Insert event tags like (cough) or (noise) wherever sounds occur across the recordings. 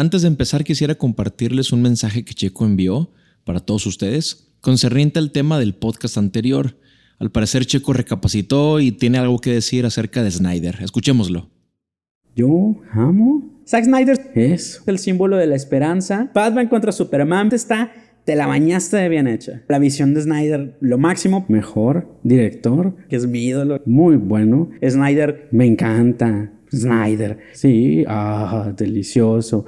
Antes de empezar quisiera compartirles un mensaje que Checo envió para todos ustedes concerniente al tema del podcast anterior. Al parecer Checo recapacitó y tiene algo que decir acerca de Snyder. Escuchémoslo. Yo amo. Zack Snyder es el símbolo de la esperanza. Batman contra Superman está te la bañaste de bien hecha. La visión de Snyder, lo máximo. Mejor director, que es mi ídolo. Muy bueno. Snyder, me encanta. Snyder, sí, ah, delicioso.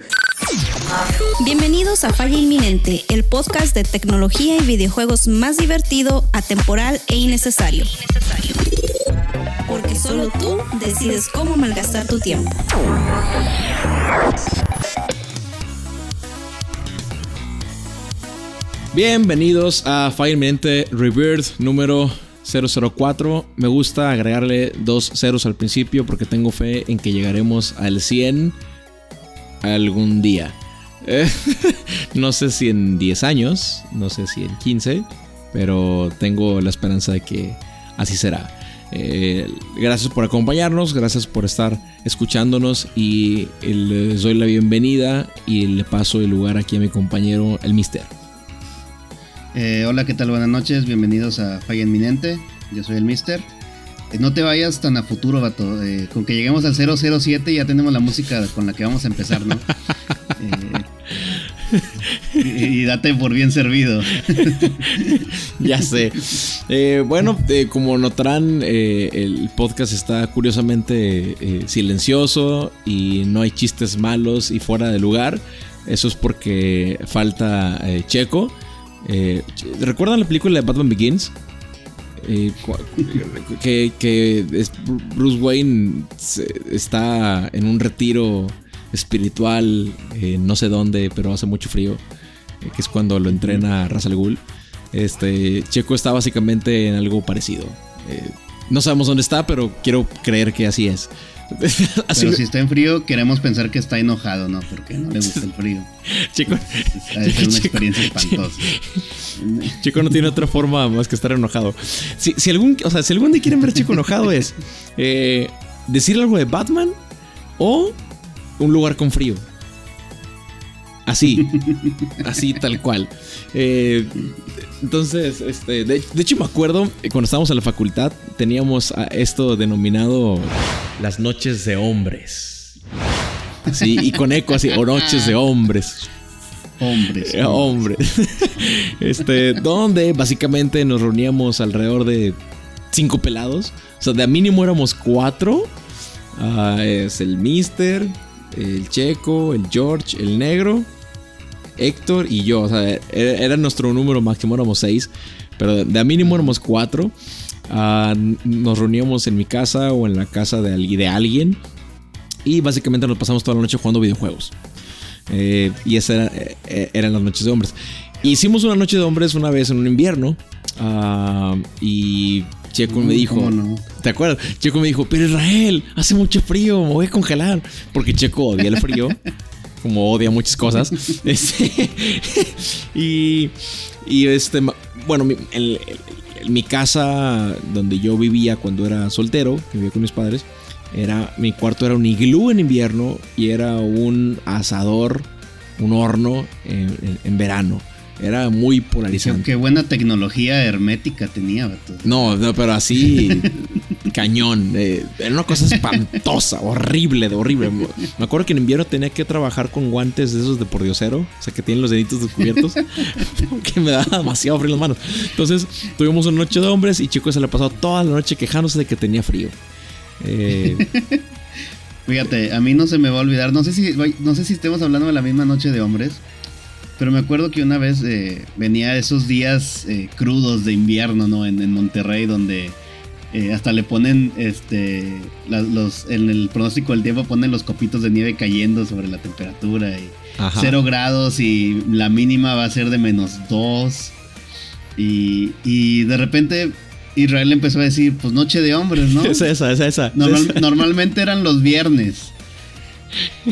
Bienvenidos a Falla Inminente, el podcast de tecnología y videojuegos más divertido, atemporal e innecesario. Porque solo tú decides cómo malgastar tu tiempo. Bienvenidos a Fire Inminente Rebirth número 004. Me gusta agregarle dos ceros al principio porque tengo fe en que llegaremos al 100 algún día. (laughs) no sé si en 10 años, no sé si en 15, pero tengo la esperanza de que así será. Eh, gracias por acompañarnos, gracias por estar escuchándonos y les doy la bienvenida y le paso el lugar aquí a mi compañero, el Mister. Eh, hola, ¿qué tal? Buenas noches, bienvenidos a Falla Inminente. Yo soy el Mister. Eh, no te vayas tan a futuro, vato. Eh, con que lleguemos al 007 ya tenemos la música con la que vamos a empezar, ¿no? (laughs) y, date por bien servido. (laughs) ya sé. bueno, como notarán, el podcast está curiosamente silencioso y no hay chistes malos y fuera de lugar. Eso es porque falta Checo. Eh, ¿Recuerdan la película de Batman Begins? Eh, que, Bruce Wayne está en un retiro espiritual, eh, no sé dónde, pero hace mucho frío, que es cuando lo entrena Ra's al. Este, Checo está básicamente en algo parecido. no sabemos dónde está, pero quiero creer que así es. (laughs) Pero si está en frío, queremos pensar que está enojado, ¿no? Porque no le gusta el frío. (laughs) Chico, es una (laughs) experiencia espantosa. Chico no tiene otra forma más que estar enojado. Si, algún, o sea, si algún día quieren ver Chico enojado es eh, decir algo de Batman o un lugar con frío. Así, así tal cual. Eh, entonces, este, de, hecho me acuerdo, eh, cuando estábamos en la facultad, teníamos esto denominado las noches de hombres. Así, y con eco así, o noches de hombres. Hombres. Eh, hombres. (laughs) este, donde básicamente nos reuníamos alrededor de cinco pelados. O sea, de a mínimo éramos cuatro. Ah, es el Mister, el Checo, el George, el Negro Héctor y yo. O sea, era, nuestro número máximo, éramos seis. Pero de a mínimo éramos cuatro. Ah, nos reuníamos en mi casa o en la casa de, de alguien. Y básicamente nos pasamos toda la noche jugando videojuegos. Eh, y esas eh, eran las noches de hombres. Hicimos una noche de hombres una vez en un invierno. Ah, y Checo me dijo, ¿te acuerdas? Checo me dijo, pero Israel, hace mucho frío, me voy a congelar. Porque Checo odia el frío. (laughs) como odia muchas cosas. (laughs) (laughs) Este, y, y este, bueno, en, mi casa donde yo vivía cuando era soltero, que vivía con mis padres, era, mi cuarto era un iglú en invierno y era un asador, un horno en verano. Era muy polarizante. Qué buena tecnología hermética tenía, No, no, pero así (laughs) cañón. Eh, era una cosa espantosa, horrible, de horrible. Me acuerdo que en invierno tenía que trabajar con guantes de esos de pordiosero, o sea que tienen los deditos descubiertos, (laughs) que me daba demasiado frío en las manos. Entonces tuvimos una noche de hombres y chico se le pasó toda la noche quejándose de que tenía frío. Eh, (laughs) Fíjate, a mí no se me va a olvidar. No sé si, no sé si estemos hablando de la misma noche de hombres. Pero me acuerdo que una vez eh, venía esos días eh, crudos de invierno, ¿no? En, Monterrey, donde eh, hasta le ponen, este, los, en el pronóstico del tiempo ponen los copitos de nieve cayendo sobre la temperatura y cero grados y la mínima va a ser de menos dos. Y, y de repente Israel empezó a decir, pues noche de hombres, ¿no? (laughs) Es esa, es esa. Normalmente eran los viernes.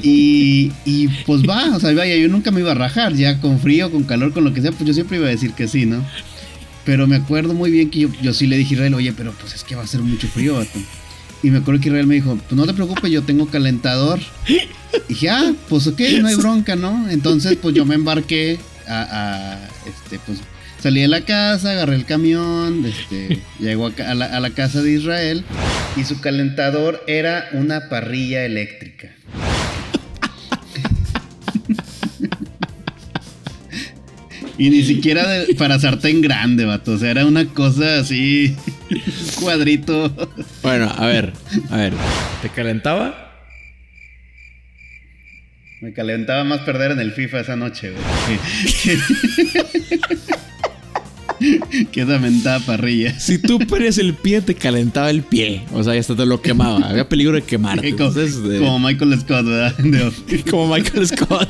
Y, y pues va, o sea, vaya, yo nunca me iba a rajar, ya con frío, con calor, con lo que sea, pues yo siempre iba a decir que sí, ¿no? Pero me acuerdo muy bien que yo, sí le dije a Israel, oye, pero pues es que va a ser mucho frío, Y me acuerdo que Israel me dijo, pues no te preocupes, yo tengo calentador. Y dije, ah, pues ok, no hay bronca, ¿no? Entonces, pues yo me embarqué a, este, pues salí de la casa, agarré el camión, este, llego a, la, a la casa de Israel y su calentador era una parrilla eléctrica. Y ni siquiera para sartén grande, vato. O sea, era una cosa así. (laughs) cuadrito. Bueno, a ver, a ver. ¿Te calentaba? Me calentaba más perder en el FIFA esa noche, güey. (laughs) Qué mentada parrilla. Si tú ponías el pie, te calentaba el pie. O sea, hasta te lo quemaba. Había peligro de quemarte. (laughs) Como, como Michael Scott, ¿verdad? como Michael Scott.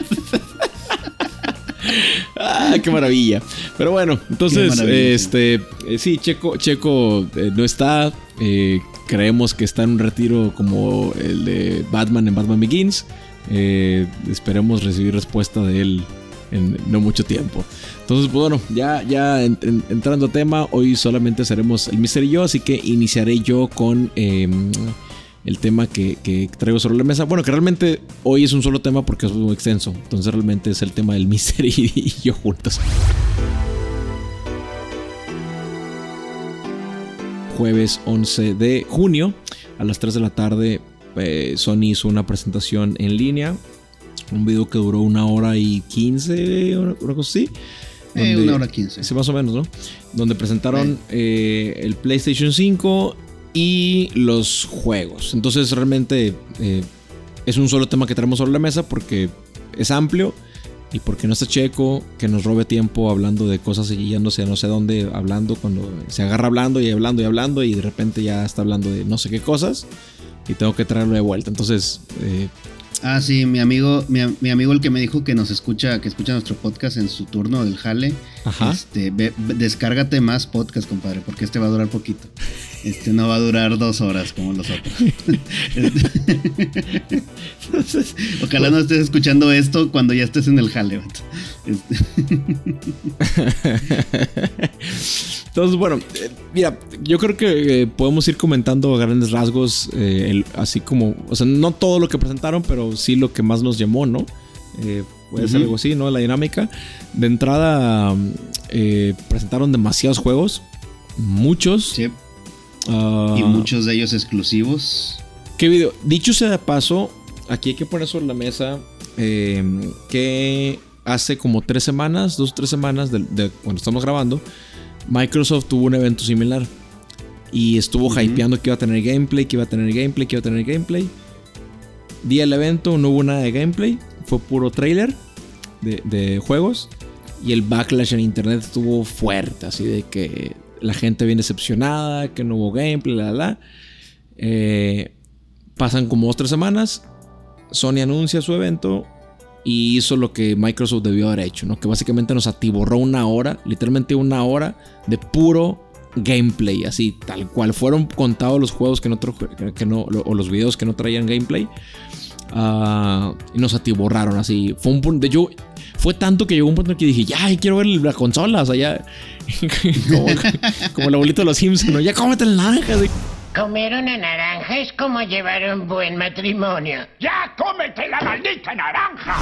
Ah, qué maravilla. Pero bueno, entonces, este, eh, sí, Checo, Checo eh, no está. Eh, creemos que está en un retiro como el de Batman en Batman Begins. esperemos recibir respuesta de él en no mucho tiempo. Entonces, pues bueno, ya, ya entrando a tema, hoy solamente seremos el Mister y yo, así que iniciaré yo con em, el tema que, traigo sobre la mesa. Bueno, que realmente hoy es un solo tema porque es muy extenso. Entonces realmente es el tema del Mister y, yo juntos. Jueves 11 de junio a las 3 de la tarde eh, Sony hizo una presentación en línea. Un video que duró una hora y 15, una cosa así. Eh, una hora 15. Sí, más o menos, ¿no? Donde presentaron eh, el PlayStation 5 y los juegos. Entonces realmente eh, es un solo tema que tenemos sobre la mesa porque es amplio y porque no está Checo que nos robe tiempo hablando de cosas y ya no sé, no sé dónde hablando cuando se agarra hablando y hablando y hablando y de repente ya está hablando de no sé qué cosas y tengo que traerlo de vuelta. Entonces eh, Ah, sí, mi amigo, mi, amigo el que me dijo que nos escucha, que escucha nuestro podcast en su turno del jale. Ajá. Este, descárgate más podcast, compadre, porque este va a durar poquito. Este no va a durar dos horas como los otros. (laughs) (laughs) ojalá no estés escuchando esto cuando ya estés en el jale. Este. (laughs) Entonces, bueno, eh, mira, yo creo que eh, podemos ir comentando a grandes rasgos, eh, así como, o sea, no todo lo que presentaron, pero sí lo que más nos llamó, ¿no? Puede ser algo así, ¿no? La dinámica. De entrada, presentaron demasiados juegos, muchos. Sí. Ah, y muchos de ellos exclusivos. ¿Qué video? Dicho sea de paso, aquí hay que poner sobre la mesa que hace como tres semanas, dos o tres semanas de cuando estamos grabando, Microsoft tuvo un evento similar. Y estuvo hypeando que iba a tener gameplay, que iba a tener gameplay, que iba a tener gameplay. Día del evento no hubo nada de gameplay. Fue puro trailer de, juegos. Y el backlash en internet estuvo fuerte. Así de que la gente bien decepcionada, que no hubo gameplay, la la. Eh, pasan como dos tres semanas. Sony anuncia su evento y hizo lo que Microsoft debió haber hecho, ¿no? Que básicamente nos atiborró una hora, literalmente una hora de puro gameplay, así tal cual fueron contados los juegos que no, que no o los videos que no traían gameplay. Ah, y nos atiborraron así. Fue un punto. Yo, fue tanto que llegó un punto en que dije, ya, quiero ver la consola. O sea, ya. (laughs) como, el abuelito de los Simpsons, ¿no? Ya cómete la naranja. Comer una naranja es como llevar un buen matrimonio. ¡Ya cómete la maldita naranja!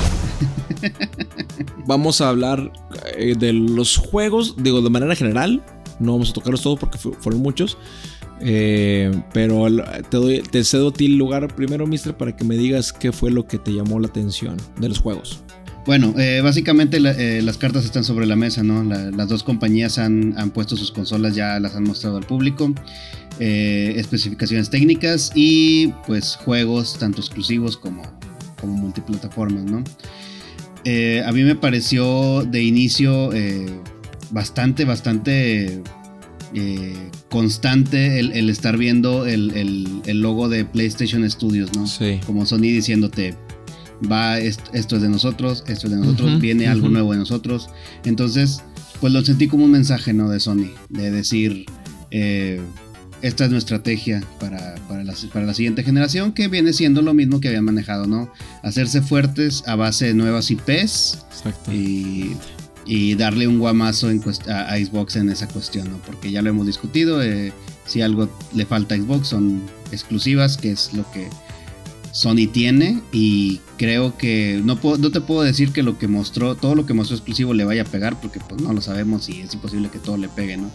Vamos a hablar eh, de los juegos, digo, de manera general. No vamos a tocarlos todos porque fueron muchos. Eh, pero te, doy, te cedo ti el lugar primero, Mister, para que me digas qué fue lo que te llamó la atención de los juegos. Bueno, eh, básicamente las cartas están sobre la mesa, ¿no? las dos compañías han, han, puesto sus consolas, ya las han mostrado al público. Eh, especificaciones técnicas y pues juegos tanto exclusivos como, como multiplataformas, ¿no? Eh, a mí me pareció de inicio eh, bastante, bastante constante el, estar viendo el, logo de PlayStation Studios, ¿no? Como Sony diciéndote, va, esto, es de nosotros, esto es de nosotros, viene algo nuevo de nosotros. Entonces, pues lo sentí como un mensaje, ¿no? De Sony, de decir, esta es nuestra estrategia para, para, la, siguiente generación, que viene siendo lo mismo que habían manejado, ¿no? Hacerse fuertes a base de nuevas IPs y, y, darle un guamazo en a, Xbox en esa cuestión, ¿no? Porque ya lo hemos discutido, eh, si algo le falta a Xbox son exclusivas, que es lo que Sony tiene y creo que no, puedo, te puedo decir que lo que mostró, todo lo que mostró exclusivo le vaya a pegar porque pues no lo sabemos y es imposible que todo le pegue, ¿no?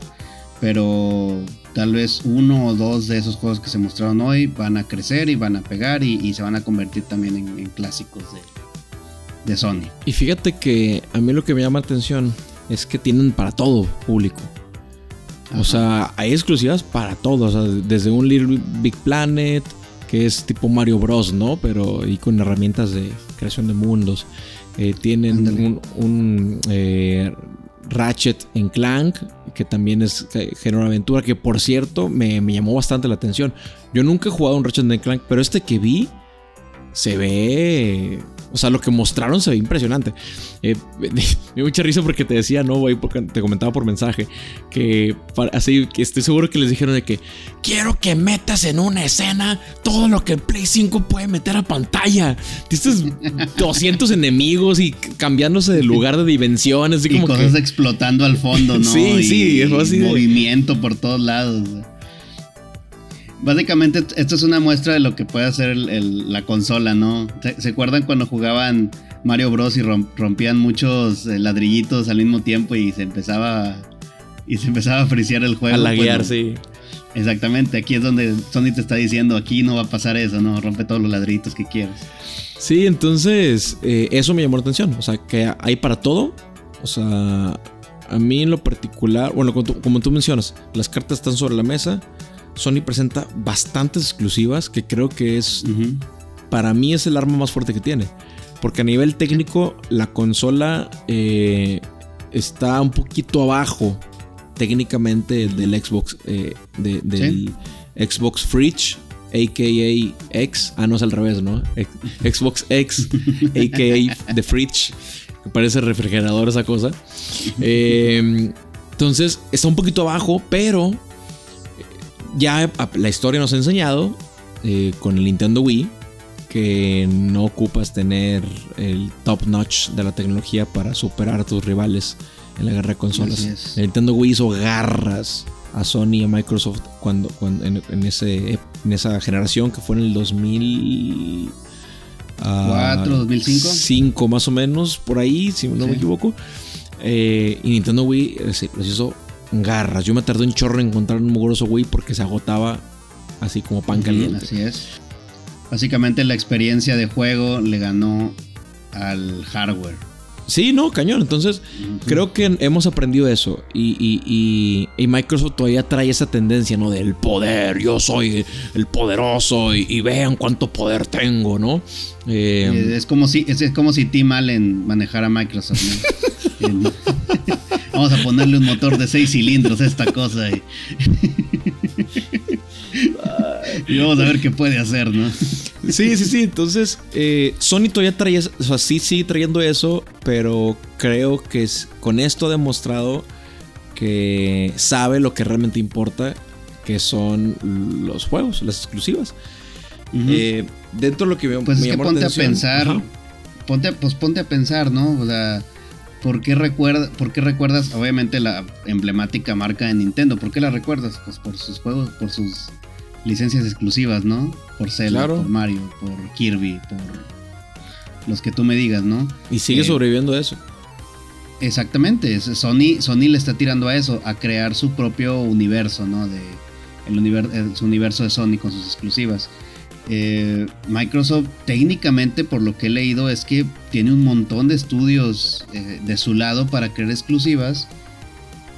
Pero tal vez uno o dos de esos juegos que se mostraron hoy van a crecer y van a pegar y, se van a convertir también en, clásicos de, de Sony. Y fíjate que a mí lo que me llama atención es que tienen para todo público. O sea, hay exclusivas para todo. O sea, desde un Little Big Planet, que es tipo Mario Bros, ¿no? Pero y con herramientas de creación de mundos. Eh, tienen un, eh, Ratchet en Clank, que también es eh, género aventura, que por cierto me, me, llamó bastante la atención. Yo nunca he jugado un Ratchet en Clank, pero este que vi se ve o sea, lo que mostraron se ve impresionante. Eh, (laughs) me dio mucha risa porque te decía, no, güey, porque te comentaba por mensaje que así que estoy seguro que les dijeron de que quiero que metas en una escena todo lo que Play 5 puede meter a pantalla. Tienes (laughs) 200 enemigos y cambiándose de lugar de dimensiones. y cosas explotando al fondo, ¿no? (laughs) Sí, sí, es así. Movimiento por todos lados. Básicamente, esto es una muestra de lo que puede hacer la consola, ¿no? ¿Se, acuerdan cuando jugaban Mario Bros. y rompían muchos eh, ladrillitos al mismo tiempo y se empezaba. Y se empezaba a frisear el juego? A laguear, sí. Exactamente, aquí es donde Sony te está diciendo, aquí no va a pasar eso, ¿no? Rompe todos los ladrillitos que quieras. Sí, entonces eh, eso me llamó la atención, o sea, que hay para todo, o sea, a mí en lo particular, bueno, como tú mencionas, las cartas están sobre la mesa, Sony presenta bastantes exclusivas que creo que es, para mí es el arma más fuerte que tiene. Porque a nivel técnico la consola eh, está un poquito abajo técnicamente del Xbox, eh, del Xbox Fridge, aka X. Ah, no es al revés, ¿no? Xbox X, aka The Fridge, que parece refrigerador esa cosa. (laughs) Eh, entonces está un poquito abajo, pero ya la historia nos ha enseñado eh, con el Nintendo Wii que no ocupas tener el top notch de la tecnología para superar a tus rivales en la guerra de consolas. El Nintendo Wii hizo garras a Sony y a Microsoft cuando, en, ese, en esa generación que fue en el 2000 4, 2005 5 más o menos por ahí si no me equivoco. Eh, y Nintendo Wii eh, los hizo garras. Yo me tardé un chorro en encontrar un mugroso Wii porque se agotaba así como pan caliente. así es. Básicamente la experiencia de juego le ganó al hardware. Sí, no, cañón. Entonces, creo que hemos aprendido eso. Y, Microsoft todavía trae esa tendencia, ¿no? Del poder. Yo soy el poderoso y, vean cuánto poder tengo, ¿no? Eh, es, como si, es, como si Tim Allen manejara Microsoft, ¿no? (laughs) Vamos a ponerle un motor de seis cilindros a esta cosa. Y, vamos a ver qué puede hacer, ¿no? Sí, sí, sí. Entonces, eh, Sony todavía trae, o sea, sí sigue trayendo eso, pero creo que es, con esto ha demostrado que sabe lo que realmente importa, que son los juegos, las exclusivas. Eh, dentro de lo que me, pues es que ponte a pensar, ponte, pues ponte a pensar, ¿no? O sea, ¿Por qué, recuerda, ¿Por qué recuerdas, obviamente, la emblemática marca de Nintendo? ¿Por qué la recuerdas? Pues por sus juegos, por sus licencias exclusivas, ¿no? Por Zelda, por Mario, por Kirby, por los que tú me digas, ¿no? Y sigue eh, sobreviviendo a eso. Exactamente, Sony, Sony le está tirando a eso, a crear su propio universo, ¿no? De, el universo, su universo de Sony con sus exclusivas. Eh, Microsoft técnicamente por lo que he leído es que tiene un montón de estudios eh, de su lado para crear exclusivas.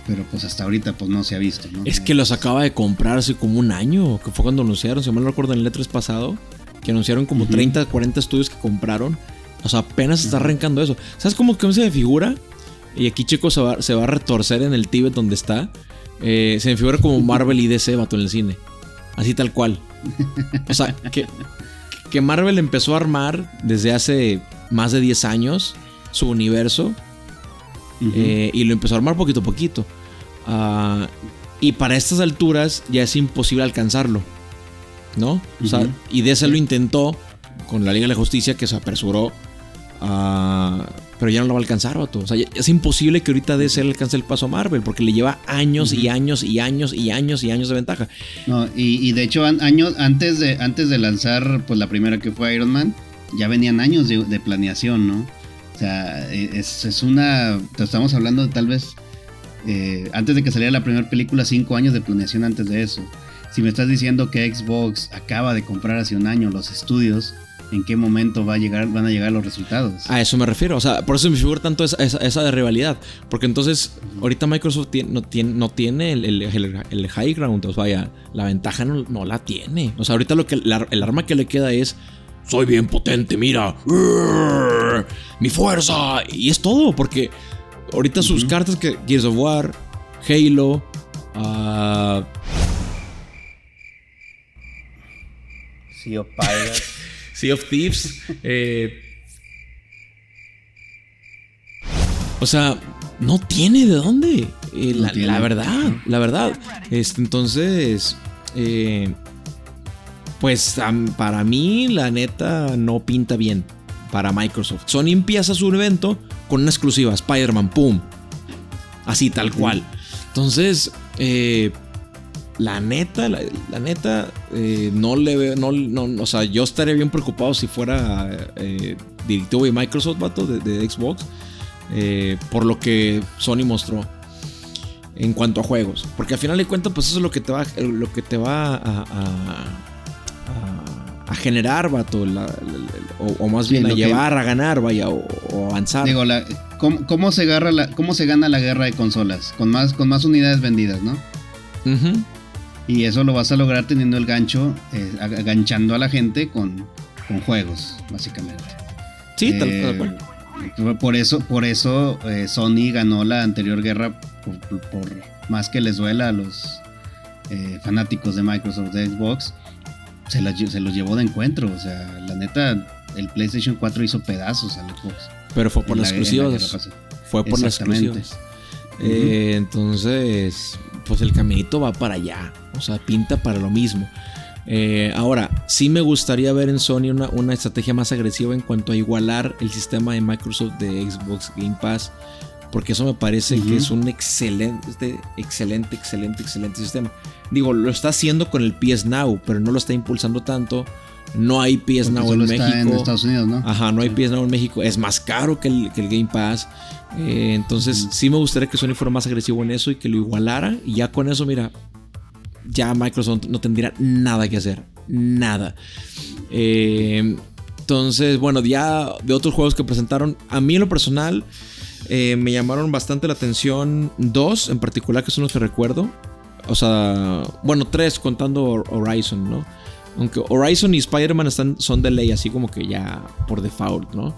Pero pues hasta ahorita pues no se ha visto, Es que los acaba de comprar hace como un año, que fue cuando anunciaron, si mal no recuerdo en el E3 pasado, que anunciaron como 30, 40 estudios que compraron. O sea, apenas está arrancando eso. ¿Sabes cómo que se me figura? Y aquí Checo se va, se va a retorcer en el Tíbet donde está. Eh, se me figura como Marvel y DC, vato, en el cine. Así tal cual. O sea, que, que Marvel empezó a armar desde hace más de 10 años su universo. Eh, y lo empezó a armar poquito a poquito. Ah, y para estas alturas ya es imposible alcanzarlo. ¿No? O sea, y DC lo intentó con la Liga de la Justicia que se apresuró a Pero ya no lo va a alcanzar, vato. O sea, ya- es imposible que ahorita DC le alcance el paso a Marvel, porque le lleva años y años y años y años y años de ventaja. No, y, y de hecho, an- años antes de, antes de lanzar pues la primera que fue Iron Man, ya venían años de, de planeación, ¿no? O sea, e- es, es una. Estamos hablando de tal vez. eh, antes de que saliera la primera película, cinco años de planeación antes de eso. Si me estás diciendo que Xbox acaba de comprar hace un año los estudios, ¿en qué momento va a llegar, van a llegar los resultados? A eso me refiero. O sea, por eso me figura tanto esa, esa, esa de rivalidad. Porque entonces, ahorita Microsoft tiene- no tiene, no tiene el, el- el- el high ground. O sea, vaya, la ventaja no, no la tiene. O sea, ahorita lo que la- el arma que le queda es. Soy bien potente, mira. Urgh, Mi fuerza. Y es todo. Porque ahorita sus cartas que Gears of War, Halo, ah, Sea of Pirates. Sea of Thieves. eh, o sea, no tiene de dónde. Eh, No la, tiene. la verdad, la verdad. Este, entonces, eh, pues para mí, la neta, no pinta bien para Microsoft. Sony empieza su evento con una exclusiva, Spider-Man, ¡pum! Así, tal cual. Entonces, eh, la neta, la, la neta, eh, no le veo, no, no, o sea, yo estaría bien preocupado si fuera eh, directivo de Microsoft, vato, de, de Xbox, eh, por lo que Sony mostró en cuanto a juegos. Porque al final de cuentas, pues eso es lo que te va, lo que te va a, a- a- a generar, vato, la- la- la- o, o más Sí, bien a que- llevar a ganar, vaya, o, o avanzar. Digo, la, ¿cómo, cómo se agarra la, ¿cómo se gana la guerra de consolas? Con más, con más unidades vendidas, ¿no? Y eso lo vas a lograr teniendo el gancho, eh, ag- aganchando a la gente con, con juegos, básicamente. Sí, tal, Eh, tal cual. fue Por eso, por eso eh, Sony ganó la anterior guerra, por, por- por más que les duela a los eh, fanáticos de Microsoft de Xbox, se, la se los llevó de encuentro. O sea, la neta, el PlayStation 4 hizo pedazos al Xbox. Pero fue por las la- la exclusivas. pasada. Fue por las exclusivas. Eh, entonces, pues el caminito va para allá. O sea, pinta para lo mismo. Eh, ahora, sí me gustaría ver en Sony una, una estrategia más agresiva en cuanto a igualar el sistema de Microsoft de Xbox Game Pass. Porque eso me parece que es un excelente, este excelente, excelente, excelente sistema. Digo, lo está haciendo con el PS Now, pero no lo está impulsando tanto. No hay PS Porque Now solo en está México. en Estados Unidos, ¿no? Ajá, no hay PS Now en México. Es más caro que el, que el Game Pass. Eh, entonces, sí me gustaría que Sony fuera más agresivo en eso y que lo igualara. Y ya con eso, mira, ya Microsoft no tendría nada que hacer. Nada. Eh, entonces, bueno, ya de otros juegos que presentaron, a mí en lo personal eh, me llamaron bastante la atención dos en particular, que son los que recuerdo. O sea, bueno, tres contando Hor- Horizon, ¿no? Aunque Horizon y Spider-Man están, son de ley, así como que ya por default, ¿no?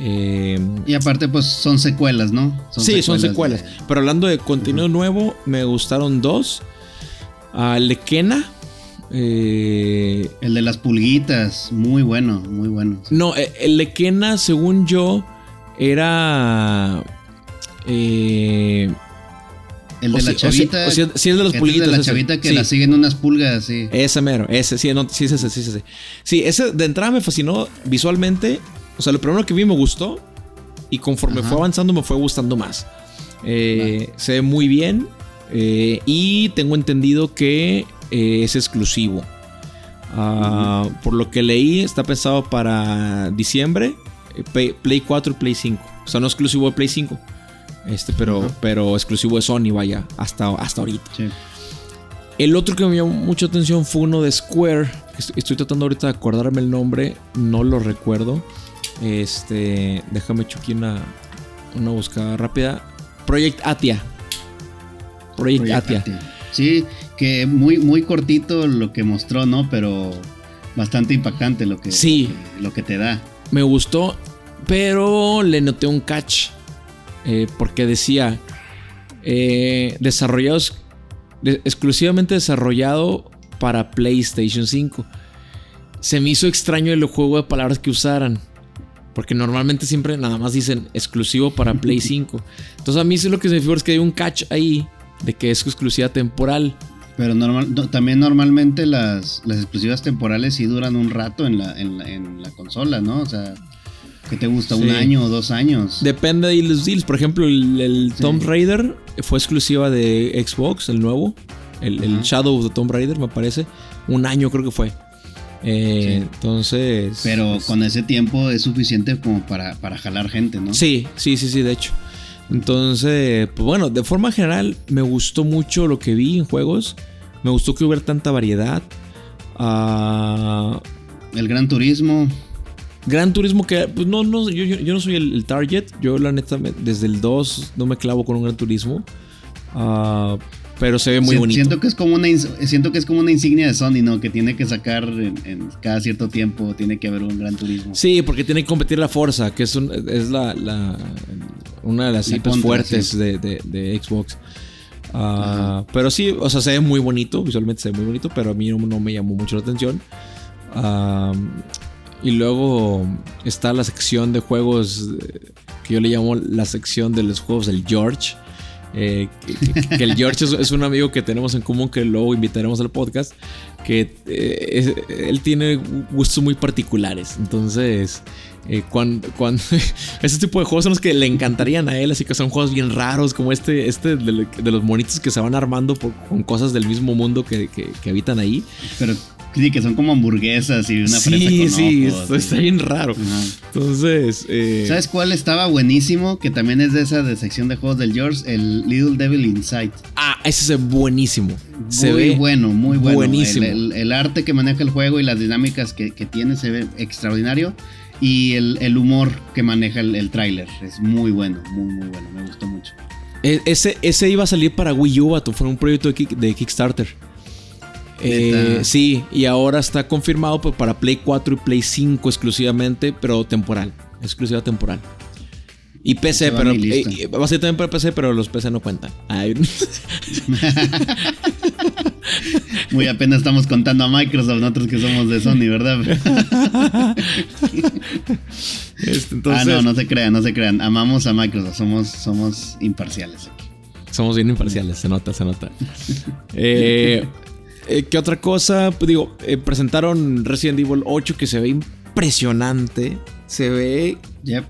Eh, Y aparte, pues son secuelas, ¿no? sí, son de- secuelas. Pero hablando de contenido nuevo, me gustaron dos. El de Kena. eh, El de las pulguitas, muy bueno, muy bueno. no, eh, el de Kena, según yo, era. eh, El o de si- la o si- chavita. o si- si es de las este pulguitas, de la ese. chavita que Sí. la siguen unas pulgas, sí. Ese mero, ese, sí, no, sí, sí, sí, sí, sí, sí. Ese de entrada me fascinó visualmente. O sea, lo primero que vi me gustó. Y conforme Ajá. fue avanzando, me fue gustando más. Eh, Se ve muy bien. eh, y tengo entendido que eh, es exclusivo. Ah, Por lo que leí, está pensado para diciembre. Play, Play 4 y Play 5. O sea, no exclusivo de Play 5. Este, pero, pero exclusivo de Sony, vaya, hasta, hasta ahorita. Sí. El otro que me llamó mucha atención fue uno de Square. Estoy, estoy tratando ahorita de acordarme el nombre. No lo recuerdo. Este. Déjame aquí una, una buscada rápida. Project Atia. Project, Project Atia. Atia. Sí, que muy, muy cortito lo que mostró, ¿no? Pero bastante impactante lo que, Sí. lo que te da. Me gustó. Pero le noté un catch. Eh, porque decía. eh, desarrollados. de- exclusivamente desarrollado para PlayStation 5. Se me hizo extraño el juego de palabras que usaran. Porque normalmente siempre nada más dicen exclusivo para Play (laughs) 5. Entonces a mí sí lo que se me figura es que hay un catch ahí de que es exclusiva temporal. Pero normal, no, también normalmente las, las exclusivas temporales sí duran un rato en la, en la, en la consola, ¿no? O sea, ¿Qué te gusta? ¿Un año o dos años? Depende de los deals. Por ejemplo, el, el Sí. Tomb Raider fue exclusiva de Xbox, el nuevo. El. Shadow of the Tomb Raider, me parece. Un año creo que fue. Eh, Sí. Entonces. Pero pues, con ese tiempo es suficiente como para, para jalar gente, ¿no? Sí, sí, sí, sí, de hecho. Entonces, pues bueno, de forma general me gustó mucho lo que vi en juegos. Me gustó que hubiera tanta variedad. Ah, El Gran Turismo. Gran Turismo que, pues no, no, yo, yo- yo no soy el, el target. Yo la neta, me- desde el 2 no me clavo con un Gran Turismo. Ah, pero se ve muy Si- bonito. Siento que es como una siento que es como una insignia de Sony, ¿no? Que tiene que sacar en, en cada cierto tiempo tiene que haber un Gran Turismo. Sí, porque tiene que competir la Forza, que es, un- es la, la- una de las La contra, fuertes sí. de, de- de Xbox. Ah, pero sí, o sea, se ve muy bonito, visualmente se ve muy bonito, pero a mí no, no me llamó mucho la atención. Ah, y luego está la sección de juegos eh, que yo le llamo la sección de los juegos del George. Eh, que, el George es, un amigo que tenemos en común que luego invitaremos al podcast. Que eh, él tiene gustos muy particulares. Entonces, eh, cuando, cuando (laughs) ese tipo de juegos son los que le encantarían a él. Así que son juegos bien raros, como este, este de, lo- de los monitos que se van armando con cosas del mismo mundo que, que- que habitan ahí. Pero sí, que son como hamburguesas y una fresa sí, con sí, ojos, esto está sí. bien raro. Ajá. Entonces, eh, ¿Sabes cuál estaba buenísimo? Que también es de esa de sección de juegos del George, el Little Devil Inside. ah, ese es buenísimo. Se muy ve bueno, muy bueno. buenísimo. El, el- el arte que maneja el juego y las dinámicas que, que tiene se ve extraordinario. Y el, el humor que maneja el, el tráiler es muy bueno, muy, muy bueno. Me gustó mucho. E- Ese, ese iba a salir para Wii U, vato, Fue un proyecto de, Kick- de Kickstarter. Eh, sí, y ahora está confirmado pues, para Play 4 y Play 5 exclusivamente, pero temporal. Exclusiva temporal. Y PC, pero. lista. eh, va a ser también para PC, pero los PC no cuentan. Ay, (laughs) Muy apenas estamos contando a Microsoft, nosotros que somos de Sony, ¿verdad? (laughs) este, entonces, ah, no, no se crean, no se crean. Amamos a Microsoft, somos, somos imparciales aquí. Somos bien imparciales, se nota, se nota. (laughs) Eh, eh, ¿Qué otra cosa? Pues digo, eh, presentaron Resident Evil 8 que se ve impresionante. Se ve Yep.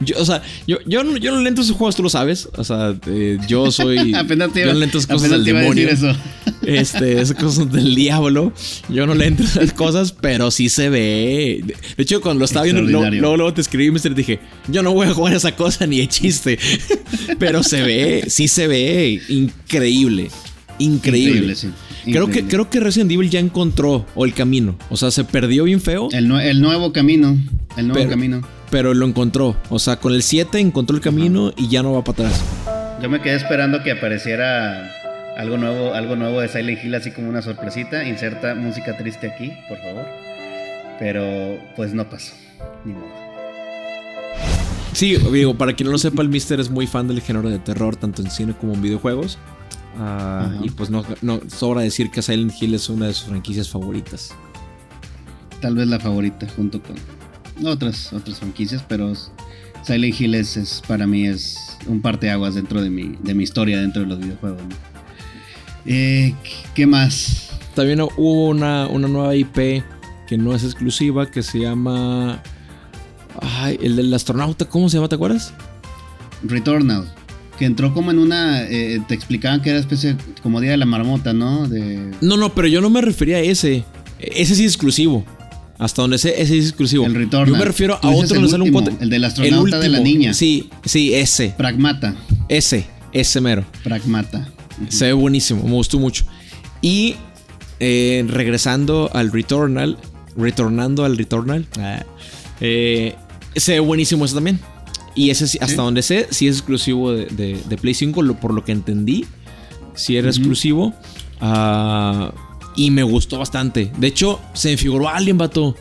Yo, o sea, yo, yo, no, yo no le entro a esos juegos, tú lo sabes. O sea, eh, yo soy. (laughs) apenas te yo no le entro a esas cosas del decir demonio. eso. (laughs) Este, esas cosas del diablo. Yo no le entro a esas cosas, pero sí se ve. De hecho, cuando lo estaba viendo, luego, Extraordinario. luego, luego te escribí, mister, dije, yo no voy a jugar esa cosa ni de chiste. (laughs) pero se ve, sí se ve increíble. Increíble. Increíble, sí. Creo que, creo que Resident Evil ya encontró o el camino. O sea, se perdió bien feo. El nuevo camino. El nuevo Pero- camino. Pero lo encontró. O sea, con el 7 encontró el camino y ya no va para atrás. Yo me quedé esperando que apareciera algo nuevo, algo nuevo de Silent Hill, así como una sorpresita. Inserta música triste aquí, por favor. Pero pues no pasó. Ni modo. Sí, digo, para quien no lo sepa, el Mister es muy fan del género de terror, tanto en cine como en videojuegos. Ah, y pues no, no sobra decir que Silent Hill es una de sus franquicias favoritas. Tal vez la favorita junto con otras, otras franquicias, pero Silent Hill es, es- para mí es un parteaguas dentro de mi, de mi historia dentro de los videojuegos. ¿no? Eh, ¿Qué más? También hubo una, una nueva IP que no es exclusiva, que se llama... Ay, el del astronauta, ¿cómo se llama? ¿Te acuerdas? Returnal. Que entró como en una. eh, te explicaban que era especie como Día de la Marmota, ¿no? De. No, no, pero yo no me refería a ese. Ese sí es exclusivo. Hasta donde ese sí es exclusivo. El Returnal. Yo me refiero a otro el un último, conte- el del astronauta de la niña. Sí, sí, ese. Pragmata. Ese. Ese mero. Pragmata. Se ve buenísimo, me gustó mucho. Y eh, regresando al Returnal, retornando al Returnal, eh, se ve buenísimo eso también. Y ese, hasta Sí. donde sé, sí es exclusivo de, de- de Play 5, lo- por lo que entendí, sí era exclusivo. Ah, y me gustó bastante. De hecho, se me figuró alguien, vato.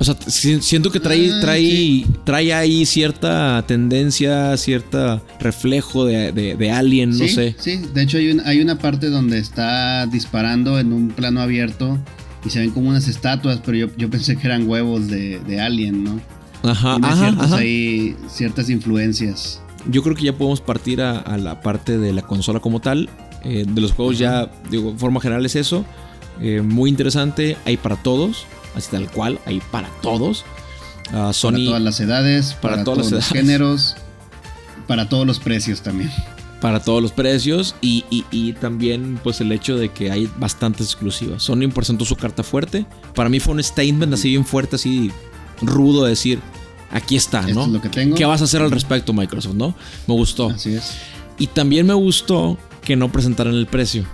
O sea, si- siento que trae, Ah, trae, sí. trae ahí cierta tendencia, cierta reflejo de, de, de Alien, no sé. Sí, de hecho hay, un- hay una parte donde está disparando en un plano abierto y se ven como unas estatuas, pero yo, yo pensé que eran huevos de, de Alien, ¿no? Ajá, Tiene ajá, ciertas ajá. ahí, ciertas influencias. Yo creo que ya podemos partir a, a la parte de la consola como tal. Eh, de los juegos ya, digo, en forma general es eso. Eh, muy interesante, hay para todos, así tal cual, hay para todos. Ah, Sony Para todas las edades, para para, todas todos las los géneros, para todos los precios también. para todos los precios y, y- y también pues el hecho de que hay bastantes exclusivas. Sony presentó su carta fuerte. Para mí fue un statement así bien fuerte, así rudo de decir, aquí está, Esto ¿no? es lo que tengo. ¿Qué vas a hacer al respecto, Microsoft, no? Me gustó. Así es. Y también me gustó que no presentaran el precio.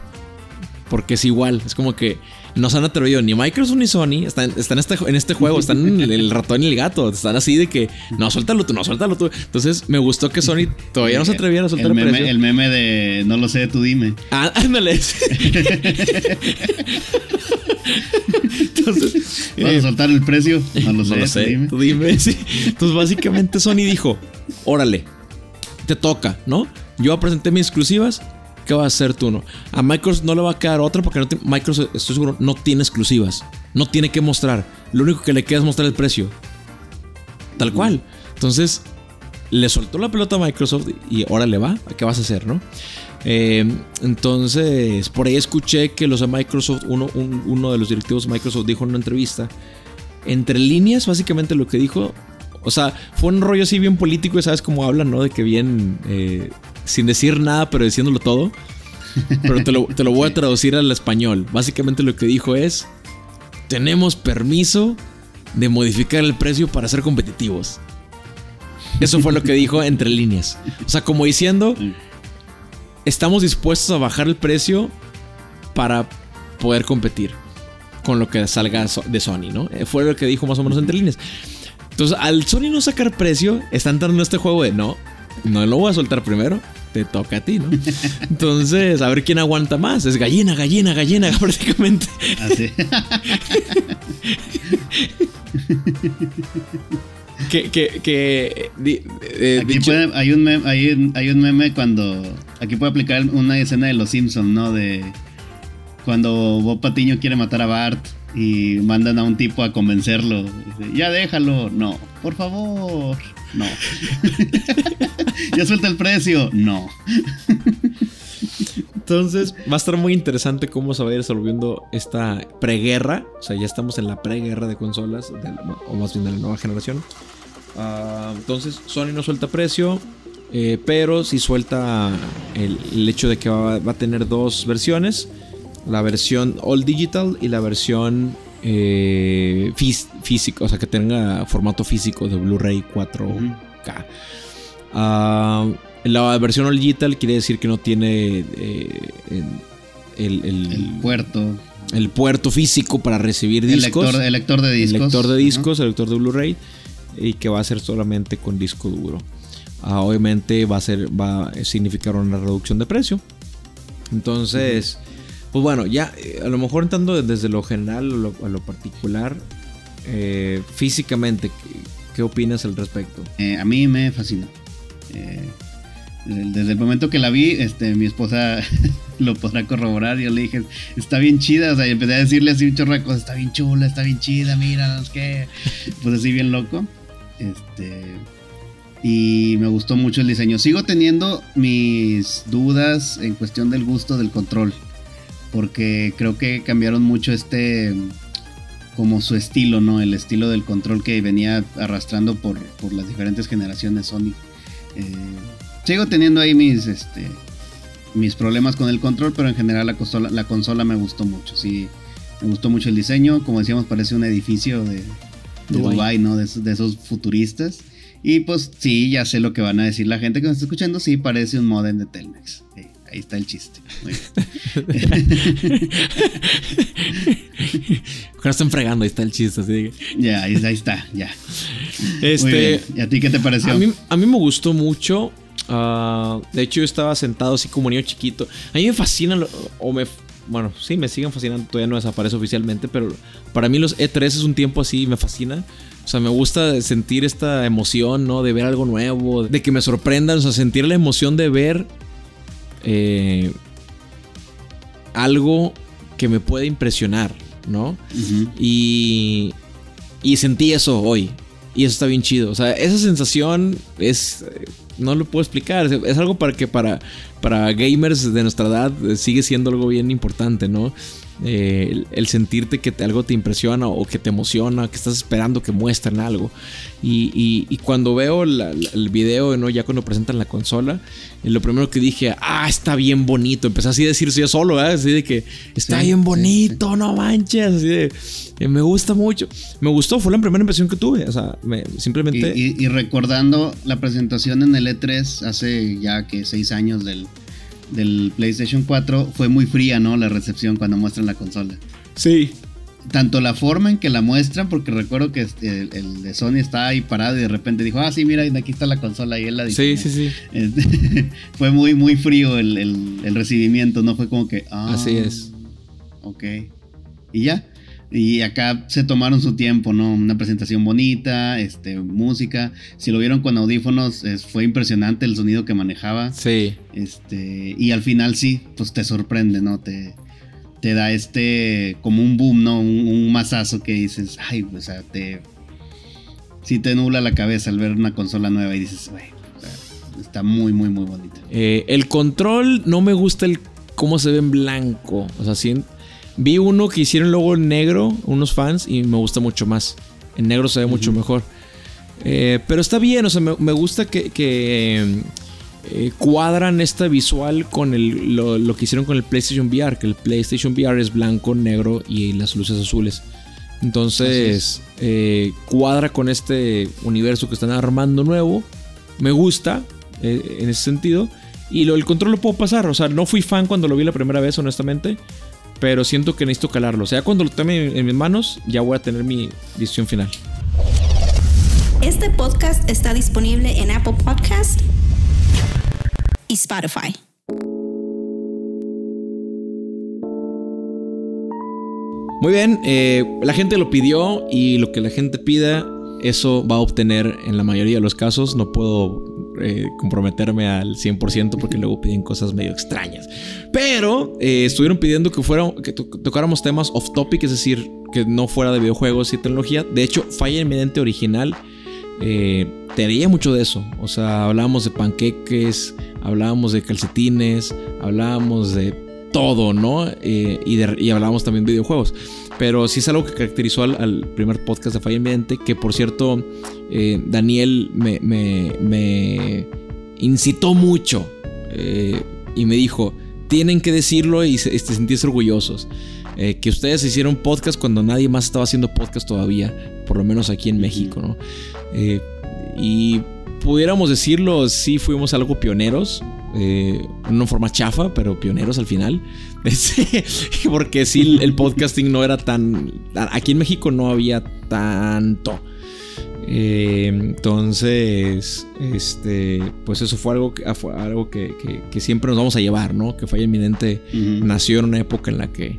Porque es igual, es como que no se han atrevido ni Microsoft ni Sony. Están, están en, este, en este juego, están en el, ratón y el gato. Están así de que no, suéltalo tú, no, suéltalo tú. Entonces me gustó que Sony todavía no se atreviera a soltar el, el meme, precio. el meme de no lo sé, tú dime. Ah, (laughs) ándale. (laughs) Entonces, ¿Vas eh, a soltar el precio? No lo (laughs) sé, no lo tú sé, dime. tú dime, sí. Entonces, básicamente, Sony dijo: Órale, te toca, ¿no? Yo presenté mis exclusivas. ¿Qué vas a hacer tú, no? A Microsoft no le va a quedar otra porque no tiene- Microsoft, estoy seguro, no tiene exclusivas. No tiene que mostrar. Lo único que le queda es mostrar el precio. Tal cual. Entonces, le soltó la pelota a Microsoft y ahora le va. ¿Qué vas a hacer, no? Eh, entonces, por ahí escuché que los de Microsoft, uno, un- uno de los directivos de Microsoft dijo en una entrevista, entre líneas, básicamente lo que dijo, o sea, fue un rollo así bien político, y sabes cómo hablan, ¿no? De que bien, eh, sin decir nada, pero diciéndolo todo. Pero te lo, te lo voy a traducir al español. Básicamente lo que dijo es, tenemos permiso de modificar el precio para ser competitivos. Eso fue lo que dijo entre líneas. O sea, como diciendo, estamos dispuestos a bajar el precio para poder competir con lo que salga de Sony, ¿no? Eh, Fue lo que dijo más o menos entre líneas. Entonces, al Sony no sacar precio, está entrando en este juego de no, no lo voy a soltar primero, te toca a ti, ¿no? Entonces, a ver quién aguanta más. Es gallina, gallina, gallina, (laughs) prácticamente. Así. Que, que, que. di- eh, Aquí dicho- puede- hay, un meme, hay, un, hay un meme cuando. Aquí puede aplicar una escena de los Simpsons, ¿no? De. Cuando Bob Patiño quiere matar a Bart y mandan a un tipo a convencerlo. Dice, ya déjalo. No. Por favor. No. (laughs) (laughs) ya suelta el precio. No. (laughs) Entonces va a estar muy interesante cómo se va a ir resolviendo esta preguerra. O sea, ya estamos en la preguerra de consolas, o más bien de la nueva generación. Ah, entonces, Sony no suelta precio, eh, pero sí suelta el, el hecho de que va, va a tener dos versiones: la versión All Digital y la versión eh, fís- físico, o sea, que tenga formato físico de Blu-ray 4K. Ah, la versión All Digital quiere decir que no tiene eh, el, el- El puerto. el puerto físico para recibir El discos. lector, el lector de discos. El lector de discos, el lector de Blu-ray. Y que va a ser solamente con disco duro. Ah, obviamente va a ser. Va a significar una reducción de precio. Entonces. Pues bueno, ya eh, a lo mejor entrando desde lo general a lo, a lo particular. eh, físicamente, ¿qué, qué opinas al respecto? Eh, a mí me fascinó. Eh, desde el momento que la vi, este, mi esposa (laughs) lo podrá corroborar. Yo le dije, está bien chida. O sea, y empecé a decirle así un chorro de cosas. Está bien chula, está bien chida, mira, sé qué. Pues así bien loco. Este. Y me gustó mucho el diseño. Sigo teniendo mis dudas en cuestión del gusto del control. Porque creo que cambiaron mucho este como su estilo, ¿no? El estilo del control que venía arrastrando por, por las diferentes generaciones Sony. Eh, sigo teniendo ahí mis, este, mis problemas con el control, pero en general la consola, la consola me gustó mucho. Sí, me gustó mucho el diseño. Como decíamos, parece un edificio de, de Dubái. Dubai, ¿no? De, esos- de esos futuristas. Y pues sí, ya sé lo que van a decir la gente que nos está escuchando. Sí, parece un modem de Telmex. Sí, ahí está el chiste. Muy bien. (laughs) No están fregando, ahí está el chiste. Así que- ya, ahí, ahí está, ya. Muy Este, bien. ¿Y a ti qué te pareció? A mí, a mí me gustó mucho. ah, de hecho, yo estaba sentado así como niño chiquito. A mí me fascina, o me. Bueno, sí, me siguen fascinando. Todavía no desaparece oficialmente, pero para mí los E3 es un tiempo así, me fascina. O sea, me gusta sentir esta emoción, ¿no? De ver algo nuevo, de que me sorprendan, o sea, sentir la emoción de ver eh, algo que me puede impresionar, ¿no? Y, y sentí eso hoy. Y eso está bien chido. O sea, esa sensación es no lo puedo explicar. Es algo para que para, para gamers de nuestra edad eh, sigue siendo algo bien importante, ¿no? Eh, el, sentirte que algo te impresiona o que te emociona, que estás esperando que muestren algo. Y, cuando veo el video, ¿no? ya cuando presentan la consola, eh, lo primero que dije, ah, está bien bonito. Empecé así a decirse yo solo, ¿eh? así de que está bien bonito, no manches. Así de, me gusta mucho. Me gustó, fue la primera impresión que tuve. O sea, simplemente. Y, recordando la presentación en el E3 hace ya que seis años del del PlayStation 4 fue muy fría, ¿no? La recepción cuando muestran la consola. Sí. Tanto la forma en que la muestran, porque recuerdo que este, el, de Sony estaba ahí parado y de repente dijo, ah, sí, mira, aquí está la consola y él la dijo. Sí, sí, sí. (laughs) Fue muy, muy frío el, recibimiento, ¿no? Fue como que, ah, Así es. Ok. Y ya. Y acá se tomaron su tiempo, ¿no? Una presentación bonita, este, música. Si lo vieron con audífonos, fue impresionante el sonido que manejaba. Sí. Este, y al final sí, pues te sorprende, ¿no? Te, te da este, como un boom, ¿no? Un, masazo que dices, ay, o sea, te... Sí te nula la cabeza al ver una consola nueva y dices, güey, está muy, muy, muy bonita. Eh, el control no me gusta el cómo se ve en blanco. O sea, siento Vi uno que hicieron luego en negro, unos fans, y me gusta mucho más. En negro se ve mucho mejor. Eh, pero está bien, o sea, me, gusta que, eh, cuadran esta visual con lo, que hicieron con el PlayStation VR, que el PlayStation VR es blanco, negro y las luces azules. Entonces, eh, cuadra con este universo que están armando nuevo. Me gusta en ese sentido. Y lo, el control lo puedo pasar. O sea, no fui fan cuando lo vi la primera vez, honestamente pero siento que necesito calarlo. O sea, cuando lo tome en mis manos, ya voy a tener mi decisión final. Este podcast está disponible en Apple Podcast y Spotify. Muy bien, eh, la gente lo pidió y lo que la gente pida, eso va a obtener en la mayoría de los casos. No puedo eh, comprometerme al 100% porque luego piden cosas medio extrañas. Pero eh, estuvieron pidiendo que, fuera, que tocáramos temas off topic, es decir, que no fuera de videojuegos y tecnología. De hecho, Falla Inminente original eh, te mucho de eso. O sea, hablábamos de panqueques, hablábamos de calcetines, hablábamos de todo, ¿no? y, y hablábamos también de videojuegos. Pero sí es algo que caracterizó al, primer podcast de Falla Inminente, que por cierto, eh, Daniel me, incitó mucho eh, y me dijo, tienen que decirlo y se, este, sentirse orgullosos. Eh, que ustedes hicieron podcast cuando nadie más estaba haciendo podcast todavía, por lo menos aquí en México, ¿no? y pudiéramos decirlo, sí fuimos algo pioneros, eh, una forma chafa, pero pioneros al final. (laughs) Porque sí, el podcasting no era tan... Aquí en México no había tanto. Eh, entonces, este, pues eso fue algo, que, fue algo que, siempre nos vamos a llevar, ¿no? Que Falla Eminente nació en una época en la que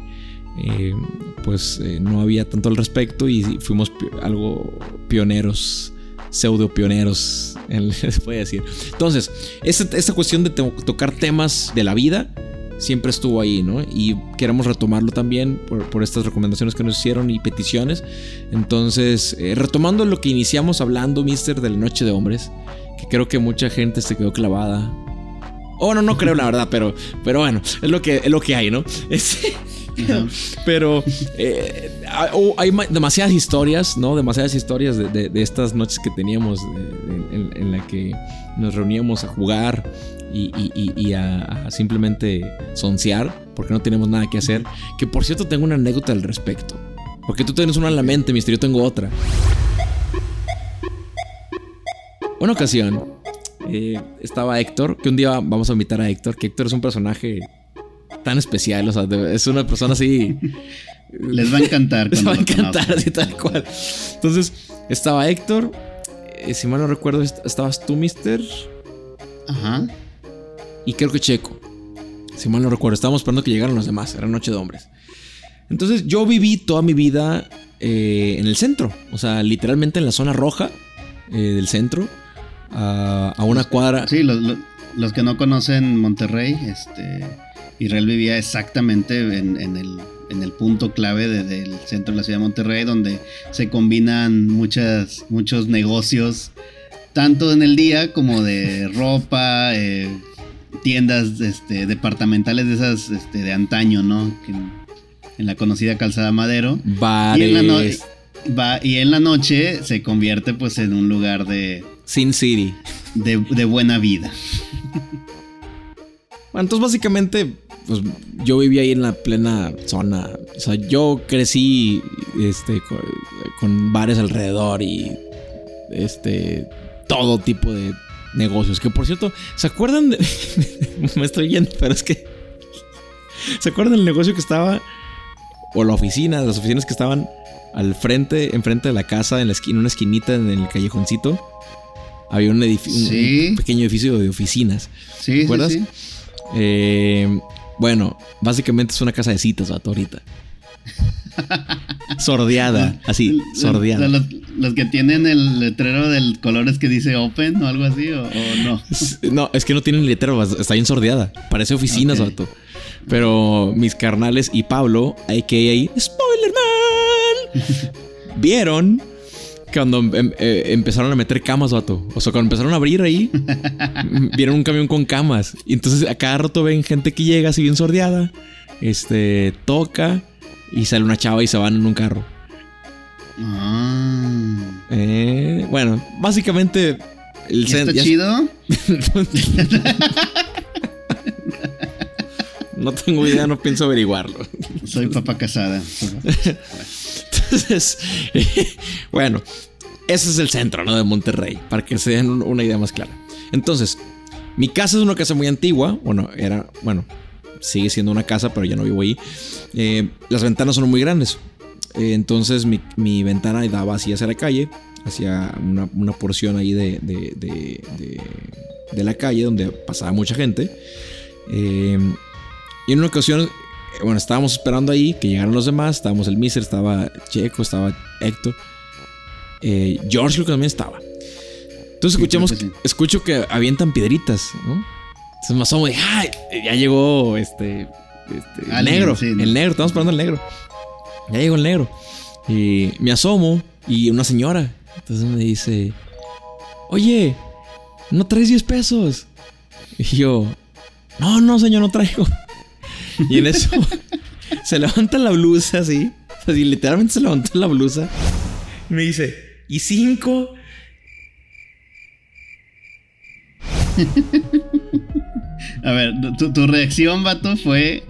eh, pues no había tanto al respecto y fuimos algo pioneros pseudo pioneros, (laughs) se puede decir. Entonces, esta, cuestión de tocar temas de la vida siempre estuvo ahí, ¿no? Y queremos retomarlo también por, estas recomendaciones que nos hicieron y peticiones. Entonces, eh, retomando lo que iniciamos hablando, Mister, de la Noche de Hombres, que creo que mucha gente se quedó clavada. Oh, no, no creo la verdad, pero, pero bueno, es lo que, es lo que hay, ¿no? (laughs) Pero eh, hay demasiadas historias, ¿no? Demasiadas historias de, estas noches que teníamos en, la que nos reuníamos a jugar y, a, simplemente soncear porque no tenemos nada que hacer. Que por cierto tengo una anécdota al respecto. Porque tú tienes una en la mente, mister, yo tengo otra. Una ocasión eh, estaba Héctor, que un día vamos a invitar a Héctor, que Héctor es un personaje tan especial, o sea, es una persona así. Les va a encantar. (laughs) Les va a encantar, así tal cual. Entonces, estaba Héctor. Eh, si mal no recuerdo, estabas tú, Mister. Ajá. Y creo que Checo. Si mal no recuerdo, estábamos esperando que llegaran los demás. Era noche de hombres. Entonces, yo viví toda mi vida eh, en el centro. O sea, literalmente en la zona roja eh, del centro. a una cuadra. Sí, los, los que no conocen Monterrey, este Israel vivía exactamente en, el, punto clave del centro de la ciudad de Monterrey, donde se combinan muchas, muchos negocios tanto en el día como de (laughs) ropa, eh, tiendas este, departamentales de esas este, de antaño, ¿no? Que en, en la conocida calzada Madero. Y en, la no- va, y en la noche se convierte pues en un lugar de, Sin City. de, de buena vida. Bueno, entonces básicamente, pues yo vivía ahí en la plena zona. O sea, yo crecí este, con, con bares alrededor y este todo tipo de negocios. Que por cierto, ¿se acuerdan de. (laughs) Me estoy yendo, pero es que. ¿Se acuerdan del negocio que estaba? O la oficina, las oficinas que estaban al frente, enfrente de la casa, en la esquina, una esquinita en el callejoncito. Había un, un- Sí. un pequeño edificio de oficinas. Sí, ¿Te acuerdas? sí, sí. Eh, bueno, básicamente es una casa de citas, vato, ahorita. Sordeada, así, sordeada. Los, los que tienen el letrero del colores que dice open o algo así, o, o no. No, es que no tienen letrero, está bien sordeada. Parece oficinas, Ok. vato. Pero mis carnales y Pablo, a.k.a. Spoiler Man, (laughs) vieron cuando em- eh, empezaron a meter camas, vato. O sea, cuando empezaron a abrir ahí, (laughs) vieron un camión con camas. Y entonces a cada rato ven gente que llega así bien sordeada, este, toca y sale una chava y se van en un carro. Ah. Eh, bueno, básicamente... El ¿Y cen- está ya- chido? (laughs) No tengo idea, no pienso averiguarlo. Soy papá casada. Entonces, (laughs) bueno, ese es el centro, ¿no? De Monterrey, para que se den un- una idea más clara. Entonces, mi casa es una casa muy antigua. Bueno, era, bueno, sigue siendo una casa, pero ya no vivo ahí. Eh, las ventanas son muy grandes. Eh, entonces, mi, mi ventana daba así hacia la calle, hacia una, una porción ahí de, de, de- la calle donde pasaba mucha gente. Eh, y en una ocasión, bueno, estábamos esperando ahí que llegaran los demás. Estábamos el Miser, estaba Checo, estaba Héctor. George creo que también estaba. Entonces escuchamos, sí. escucho que avientan piedritas, ¿no? Entonces me asomo de, ¡ay! Ya llegó este, este, el negro. sí, ¿no? El negro, estamos esperando al negro. Ya llegó el negro. Y me asomo y una señora. Entonces me dice, oye, ¿no traes 10 pesos? Y yo, no, no, señor, no traigo. (laughs) Y en eso (laughs) se levanta la blusa así. Así, literalmente se levantó la blusa. Y me dice, ¿y cinco? (laughs) A ver, tu, tu reacción, vato, fue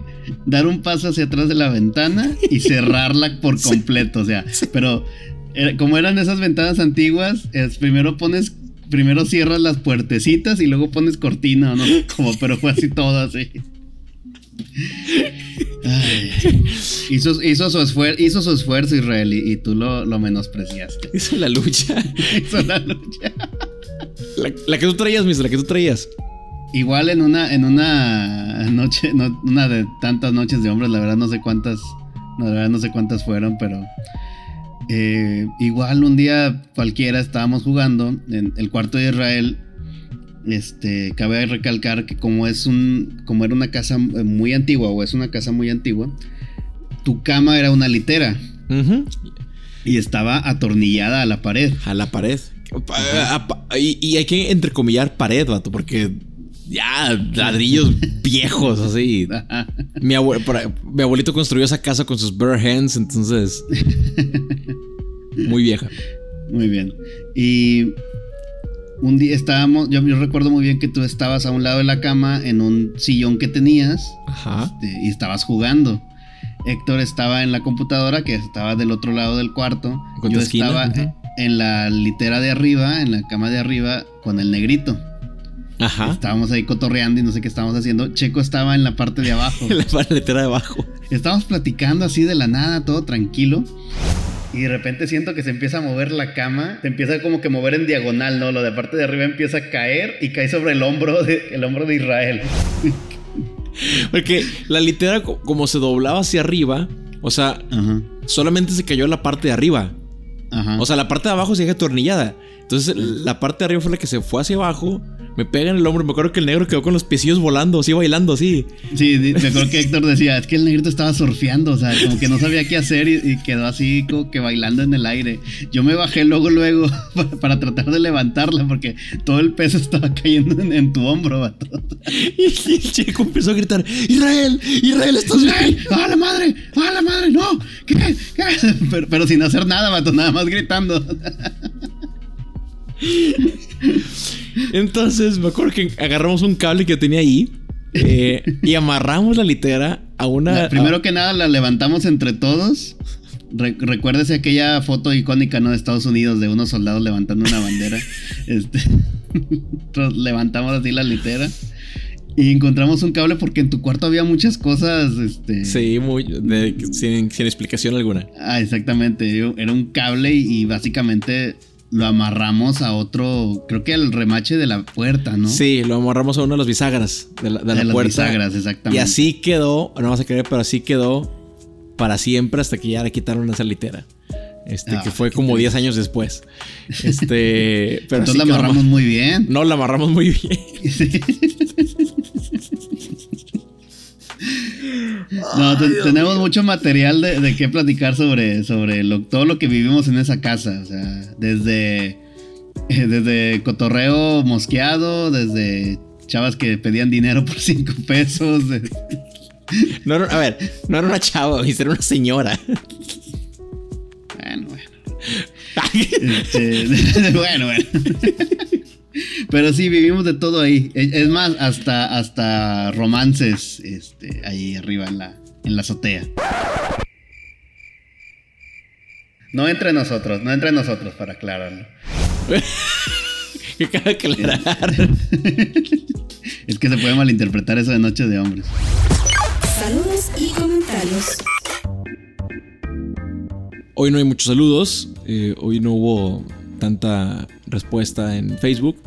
dar un paso hacia atrás de la ventana y cerrarla por (laughs) completo. O sea, pero era- como eran esas ventanas antiguas, es, primero pones, primero cierras las puertecitas y luego pones cortina, no sé cómo, pero fue así todo así. Ay. hizo, hizo su esfuer- hizo su esfuerzo Israel y, y tú lo, lo menospreciaste. Hizo la lucha. (laughs) Hizo la lucha. La, la que tú traías, mister, la que tú traías. Igual en una, en una noche, no, una de tantas noches de hombres, la verdad no sé cuántas, no, la verdad no sé cuántas fueron, pero eh, igual un día cualquiera estábamos jugando en el cuarto de Israel. Este, cabe recalcar que como es un, como era una casa muy antigua o es una casa muy antigua, tu cama era una litera y estaba atornillada a la pared. A la pared. Y, y hay que entrecomillar pared, vato, porque ya ladrillos viejos, así. Mi, abuelito construyó esa casa con sus bare hands, entonces. Muy vieja. Muy bien. Y un día estábamos, yo, yo recuerdo muy bien que tú estabas a un lado de la cama en un sillón que tenías Ajá. este, y estabas jugando. Héctor estaba en la computadora que estaba del otro lado del cuarto. Yo esquina, estaba en la litera de arriba, en la cama de arriba, con el negrito. Ajá. Estábamos ahí cotorreando y no sé qué estábamos haciendo. Checo estaba en la parte de abajo. (laughs) La paletera de abajo. Estábamos platicando así de la nada, todo tranquilo. Y de repente siento que se empieza a mover la cama. Se empieza como que mover en diagonal, ¿no? Lo de parte de arriba empieza a caer y cae sobre el hombro de, el hombro de Israel. (laughs) Porque la litera, co- como se doblaba hacia arriba, o sea, Ajá. solamente se cayó la parte de arriba. Ajá. O sea, la parte de abajo sigue atornillada. Entonces, la parte de arriba fue la que se fue hacia abajo, Me pega en el hombro. Me acuerdo que el negro quedó con los piecillos volando, así bailando, así. Sí, me acuerdo que Héctor decía, es que el negrito estaba surfeando, o sea, como que no sabía qué hacer y, y quedó así como que bailando en el aire. Yo me bajé luego, luego, (laughs) para, para tratar de levantarla, porque todo el peso estaba cayendo en, en tu hombro, vato. (laughs) Y el chico empezó a gritar: Israel, Israel, estás ¡Ay, bien. ¡A la madre! ¡A la madre! ¡No! ¿Qué? ¿Qué? (laughs) Pero, pero sin hacer nada, vato, nada más gritando. Entonces me acuerdo que agarramos un cable que tenía ahí eh, y amarramos la litera a una. La- primero que nada la levantamos entre todos. Re- recuérdese aquella foto icónica ¿no? de Estados Unidos de unos soldados levantando una bandera. (laughs) este, (laughs) levantamos así la litera. Y encontramos un cable porque en tu cuarto había muchas cosas. Este, Sí, muy. de- sin, sin explicación alguna. Ah, exactamente. Era un cable y, y básicamente lo amarramos a otro. Creo que al remache de la puerta, ¿no? Sí, lo amarramos a una de las bisagras de la, de De la las puerta. bisagras, exactamente. Y así quedó, no vas a creer, pero así quedó para siempre hasta que ya le quitaron esa litera. Este, Ah, que fue como 10 años después. Este, (laughs) pero Entonces la amarramos ama- muy bien. No, la amarramos muy bien. (laughs) No, te- tenemos mucho material de, de qué platicar sobre, sobre lo- todo lo que vivimos en esa casa. O sea, desde, (laughs) desde cotorreo mosqueado, desde chavas que pedían dinero por cinco pesos. de- No era- a ver, no era una chava, era una señora. bueno, bueno. (laughs) Este, (laughs) bueno, bueno. Pero sí, vivimos de todo ahí. Es más, hasta, hasta romances este, ahí arriba en la, en la azotea. No entre nosotros, no entre nosotros para aclararlo. (laughs) que cabe aclarar. (laughs) Es que se puede malinterpretar eso de Noche de Hombres. Saludos y comentarios. Hoy no hay muchos saludos. eh, hoy no hubo tanta respuesta en Facebook.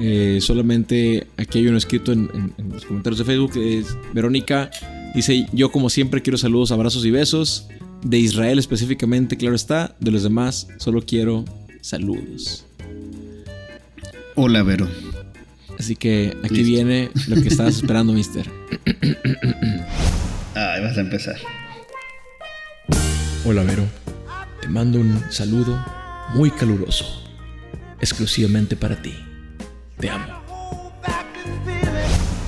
eh, solamente aquí hay uno escrito en, en- en los comentarios de Facebook. es Verónica dice: Yo, como siempre, quiero saludos, abrazos y besos. De Israel específicamente, claro está. De los demás, solo quiero saludos. Hola, Vero. Así que aquí Listo. viene lo que estabas (laughs) esperando, mister. Ay, vas a empezar. Hola Vero, te mando un saludo muy caluroso, exclusivamente para ti. Te amo.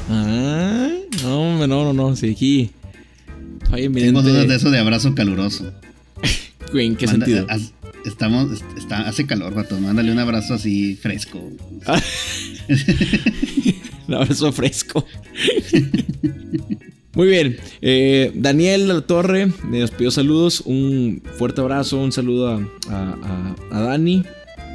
Ah, no, hombre, no, no, no, sí, aquí. Tengo dudas de eso de abrazo caluroso. (laughs) ¿En qué Manda- sentido? haz- Estamos, est- está, hace calor, vato. Mándale un abrazo así fresco. (laughs) Un abrazo fresco. (laughs) Muy bien. eh, Daniel la Torre eh, nos pidió saludos. Un fuerte abrazo, un saludo a, a- a- a Dani.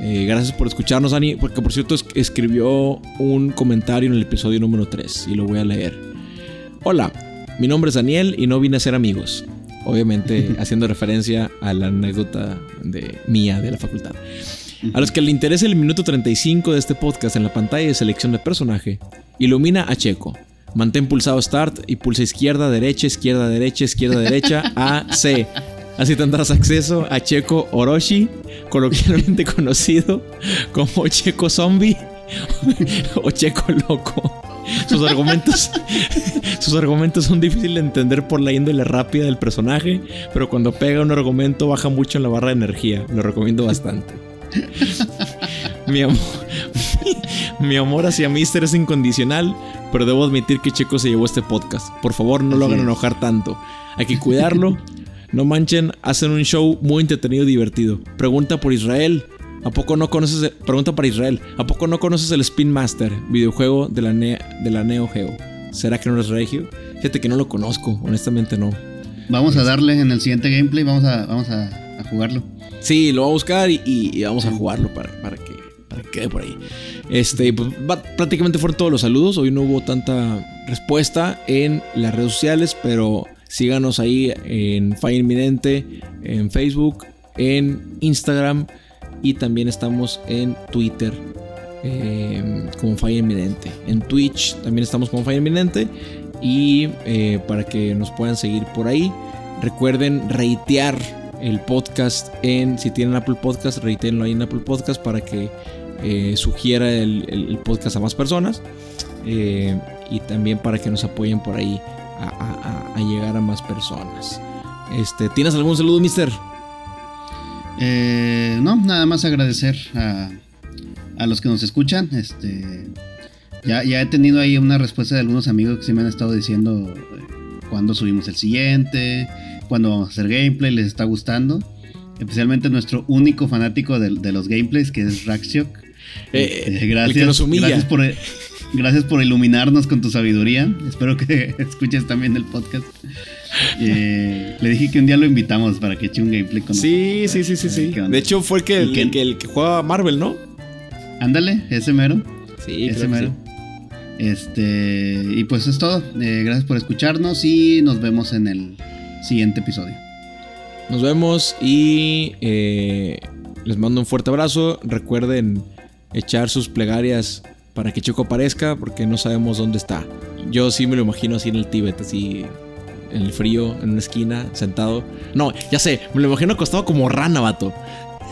Eh, gracias por escucharnos, Dani. Porque por cierto es- escribió un comentario en el episodio número 3 y lo voy a leer. Hola, mi nombre es Daniel y no vine a ser amigos. Obviamente (laughs) haciendo referencia a la anécdota de mía de la facultad. A los que le interese el minuto 35 de este podcast en la pantalla de selección de personaje, ilumina a Checo. Mantén pulsado Start y pulsa izquierda, derecha, izquierda, derecha, izquierda, derecha, (laughs) A, C. Así tendrás acceso a Checo Orochi, coloquialmente (laughs) conocido como Checo Zombie (laughs) o Checo Loco. Sus argumentos, sus argumentos son difíciles de entender por la índole rápida del personaje, pero cuando pega un argumento baja mucho en la barra de energía. Lo recomiendo bastante. Mi amor, mi amor hacia Mister es incondicional, pero debo admitir que Checo se llevó este podcast. Por favor, no lo hagan es. enojar tanto. Hay que cuidarlo. No manchen, hacen un show muy entretenido y divertido. Pregunta por Israel. ¿A poco no conoces? el- pregunta para Israel. ¿A poco no conoces el Spin Master, videojuego de la, Ne- de la Neo Geo? ¿Será que no eres regio? Fíjate que no lo conozco, honestamente no. Vamos a darle en el siguiente gameplay. Vamos a, vamos a, a jugarlo. Sí, lo voy a buscar y, y- y vamos a jugarlo para, para que, para que quede por ahí. Este, pues, prácticamente fueron todos los saludos. Hoy no hubo tanta respuesta en las redes sociales, pero síganos ahí en Fire Inminente, en Facebook, en Instagram y también estamos en Twitter eh, como Fire Inminente. En Twitch también estamos como Fire Inminente y eh, para que nos puedan seguir por ahí. Recuerden reitear el podcast en, si tienen Apple Podcast, reiteenlo ahí en Apple Podcast para que eh, sugiera el, el- podcast a más personas. eh, y también para que nos apoyen por ahí a, llegar a más personas. Este, ¿Tienes algún saludo, mister? Eh, no, nada más agradecer a, a los que nos escuchan. Este, ya, ya he tenido ahí una respuesta de algunos amigos que sí me han estado diciendo cuándo subimos el siguiente, cuándo vamos a hacer gameplay, les está gustando. Especialmente nuestro único fanático de, de los gameplays, que es Raxiok. Eh, el gracias, que nos humilla. Gracias por, gracias por iluminarnos con tu sabiduría. Espero que (laughs) escuches también el podcast. Eh, le dije que un día lo invitamos para que eche un gameplay con Sí, nosotros. sí, sí, sí, sí. De hecho, fue el que, ¿Y el, que, el que juega Marvel, ¿no? Ándale, ese mero. Sí, ese creo que mero. sí. Este, y pues es todo. Eh, gracias por escucharnos y nos vemos en el siguiente episodio. Nos vemos y eh, les mando un fuerte abrazo. Recuerden echar sus plegarias para que Choco aparezca porque no sabemos dónde está. Yo sí me lo imagino así en el Tíbet, así en el frío, en una esquina, sentado. No, ya sé, me lo imagino acostado como rana, vato.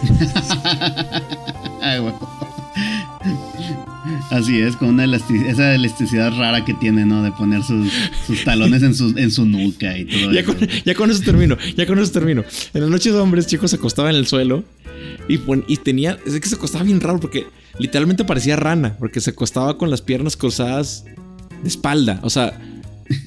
(laughs) Ay. Así es, con una elasti- esa elasticidad rara que tiene, ¿no? De poner sus, sus talones en su, en su nuca y todo (laughs) Ya eso. con, ya con eso termino, ya con eso termino. En las noches de hombres, chicos, se acostaba en el suelo y, y tenía. Es que se acostaba bien raro porque literalmente parecía rana, porque se acostaba con las piernas cruzadas de espalda. O sea,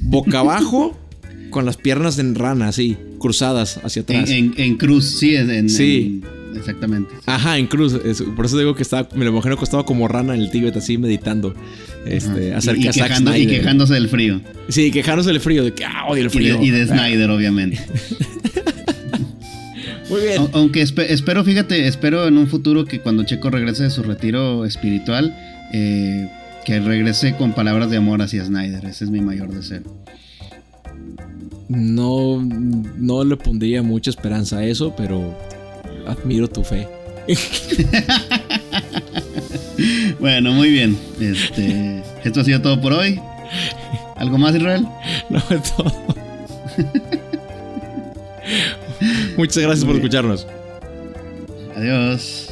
boca abajo (laughs) con las piernas en rana, así, cruzadas hacia atrás. en- en cruz, sí, en, Sí. en- exactamente. Ajá, en cruz. es- por eso digo que estaba, me lo imagino acostado como rana en el Tíbet, así meditando. Este, Ajá. acerca y, y de y Snyder. quegándose del frío. Sí, quejándose del frío, de que ah, odio el Y frío. de, y de Ah, Snyder, obviamente. (laughs) Muy bien. Au- Aunque espe- espero, fíjate, espero en un futuro que cuando Checo regrese de su retiro espiritual, eh, que regrese con palabras de amor hacia Snyder. Ese es mi mayor deseo. No, no le pondría mucha esperanza a eso, pero admiro tu fe. (laughs) Bueno, muy bien. Este, esto ha sido todo por hoy. ¿Algo más, Israel? (laughs) No, es todo. (laughs) Muchas gracias por escucharnos. Adiós.